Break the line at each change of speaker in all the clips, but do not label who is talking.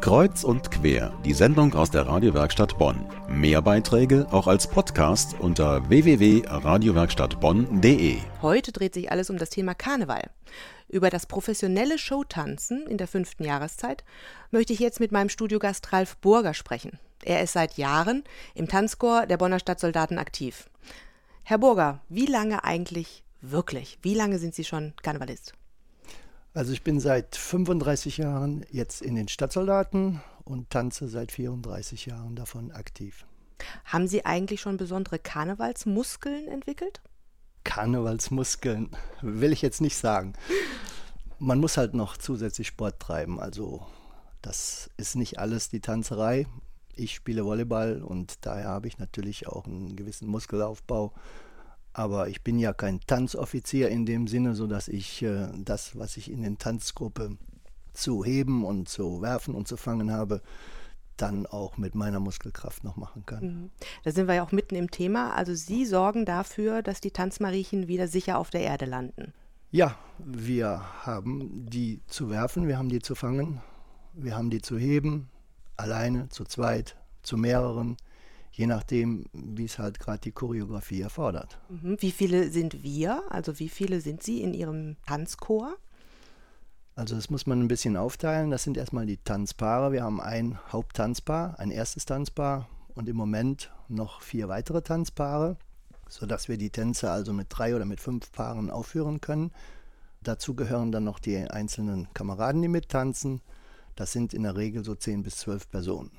Kreuz und quer, die Sendung aus der Radiowerkstatt Bonn. Mehr Beiträge auch als Podcast unter www.radiowerkstattbonn.de.
Heute dreht sich alles um das Thema Karneval. Über das professionelle Showtanzen in der fünften Jahreszeit möchte ich jetzt mit meinem Studiogast Ralf Burger sprechen. Er ist seit Jahren im Tanzchor der Bonner Stadtsoldaten aktiv. Herr Burger, wie lange eigentlich wirklich? Wie lange sind Sie schon Karnevalist?
Also ich bin seit 35 Jahren jetzt in den Stadtsoldaten und tanze seit 34 Jahren davon aktiv.
Haben Sie eigentlich schon besondere Karnevalsmuskeln entwickelt?
Karnevalsmuskeln will ich jetzt nicht sagen. Man muss halt noch zusätzlich Sport treiben. Also das ist nicht alles die Tanzerei. Ich spiele Volleyball und daher habe ich natürlich auch einen gewissen Muskelaufbau aber ich bin ja kein Tanzoffizier in dem Sinne, sodass ich äh, das, was ich in den Tanzgruppe zu heben und zu werfen und zu fangen habe, dann auch mit meiner Muskelkraft noch machen kann. Mhm.
Da sind wir ja auch mitten im Thema. Also Sie sorgen dafür, dass die Tanzmariechen wieder sicher auf der Erde landen.
Ja, wir haben die zu werfen, wir haben die zu fangen, wir haben die zu heben, alleine, zu zweit, zu mehreren je nachdem, wie es halt gerade die Choreografie erfordert.
Mhm. Wie viele sind wir? Also wie viele sind Sie in Ihrem Tanzchor?
Also das muss man ein bisschen aufteilen. Das sind erstmal die Tanzpaare. Wir haben ein Haupttanzpaar, ein erstes Tanzpaar und im Moment noch vier weitere Tanzpaare, sodass wir die Tänze also mit drei oder mit fünf Paaren aufführen können. Dazu gehören dann noch die einzelnen Kameraden, die mittanzen. Das sind in der Regel so zehn bis zwölf Personen.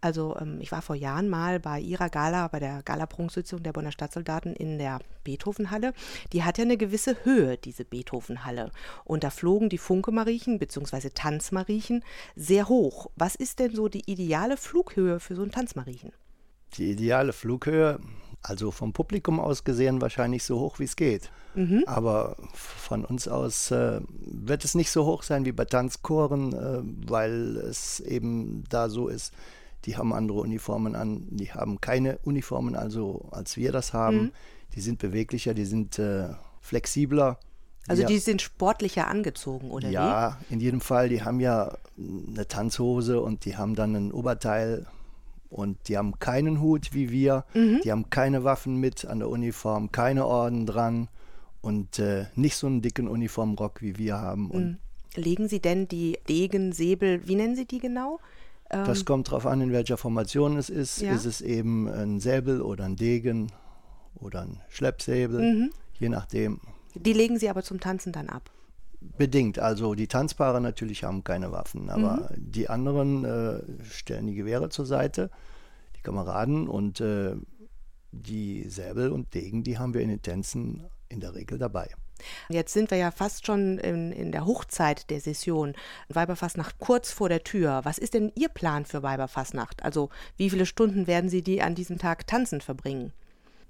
Also ähm, ich war vor Jahren mal bei ihrer Gala, bei der Gala-Prunksitzung der Bonner Stadtsoldaten in der Beethovenhalle. Die hat ja eine gewisse Höhe, diese Beethovenhalle. Und da flogen die Funke-Mariechen bzw. Tanzmariechen sehr hoch. Was ist denn so die ideale Flughöhe für so ein Tanzmariechen?
Die ideale Flughöhe, also vom Publikum aus gesehen, wahrscheinlich so hoch wie es geht. Mhm. Aber von uns aus äh, wird es nicht so hoch sein wie bei Tanzchoren, äh, weil es eben da so ist, die haben andere Uniformen an, die haben keine Uniformen, also als wir das haben. Mhm. Die sind beweglicher, die sind äh, flexibler.
Also ja. die sind sportlicher angezogen, oder
ja, wie? Ja, in jedem Fall. Die haben ja eine Tanzhose und die haben dann ein Oberteil und die haben keinen Hut wie wir. Mhm. Die haben keine Waffen mit an der Uniform, keine Orden dran und äh, nicht so einen dicken Uniformrock wie wir haben. Und mhm.
Legen Sie denn die Degen, Säbel, wie nennen Sie die genau?
Das ähm, kommt darauf an, in welcher Formation es ist. Ja. Ist es eben ein Säbel oder ein Degen oder ein Schleppsäbel, mhm. je nachdem.
Die legen Sie aber zum Tanzen dann ab?
Bedingt. Also die Tanzpaare natürlich haben keine Waffen, aber mhm. die anderen äh, stellen die Gewehre zur Seite, die Kameraden und äh, die Säbel und Degen, die haben wir in den Tänzen in der Regel dabei.
Jetzt sind wir ja fast schon in, in der Hochzeit der Session. Weiberfastnacht kurz vor der Tür. Was ist denn Ihr Plan für Weiberfastnacht? Also wie viele Stunden werden Sie die an diesem Tag tanzend verbringen?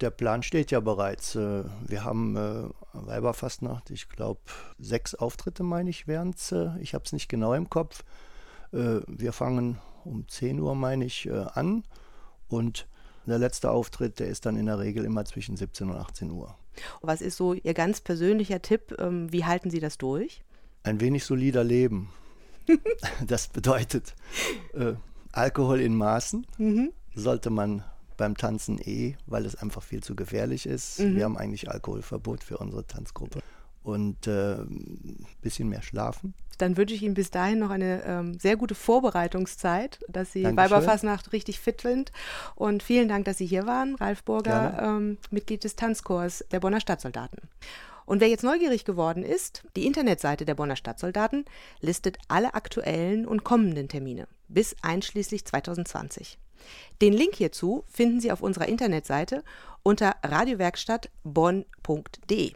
Der Plan steht ja bereits. Äh, wir haben äh, Weiberfastnacht, ich glaube, sechs Auftritte, meine ich, wären es. Äh, ich habe es nicht genau im Kopf. Wir fangen um 10 Uhr, meine ich, an. Und der letzte Auftritt, der ist dann in der Regel immer zwischen 17 und 18 Uhr.
Was ist so Ihr ganz persönlicher Tipp? Ähm, wie halten Sie das durch?
Ein wenig solider leben. das bedeutet äh, Alkohol in Maßen. Mhm. Sollte man beim Tanzen eh, weil es einfach viel zu gefährlich ist. Mhm. Wir haben eigentlich Alkoholverbot für unsere Tanzgruppe. Und ein äh, bisschen mehr schlafen.
Dann wünsche ich Ihnen bis dahin noch eine ähm, sehr gute Vorbereitungszeit, dass Sie Weiberfassnacht richtig fit sind. Und vielen Dank, dass Sie hier waren, Ralf Burger, ähm, Mitglied des Tanzchors der Bonner Stadtsoldaten. Und wer jetzt neugierig geworden ist, die Internetseite der Bonner Stadtsoldaten listet alle aktuellen und kommenden Termine bis einschließlich 2020. Den Link hierzu finden Sie auf unserer Internetseite unter radiowerkstattbonn.de.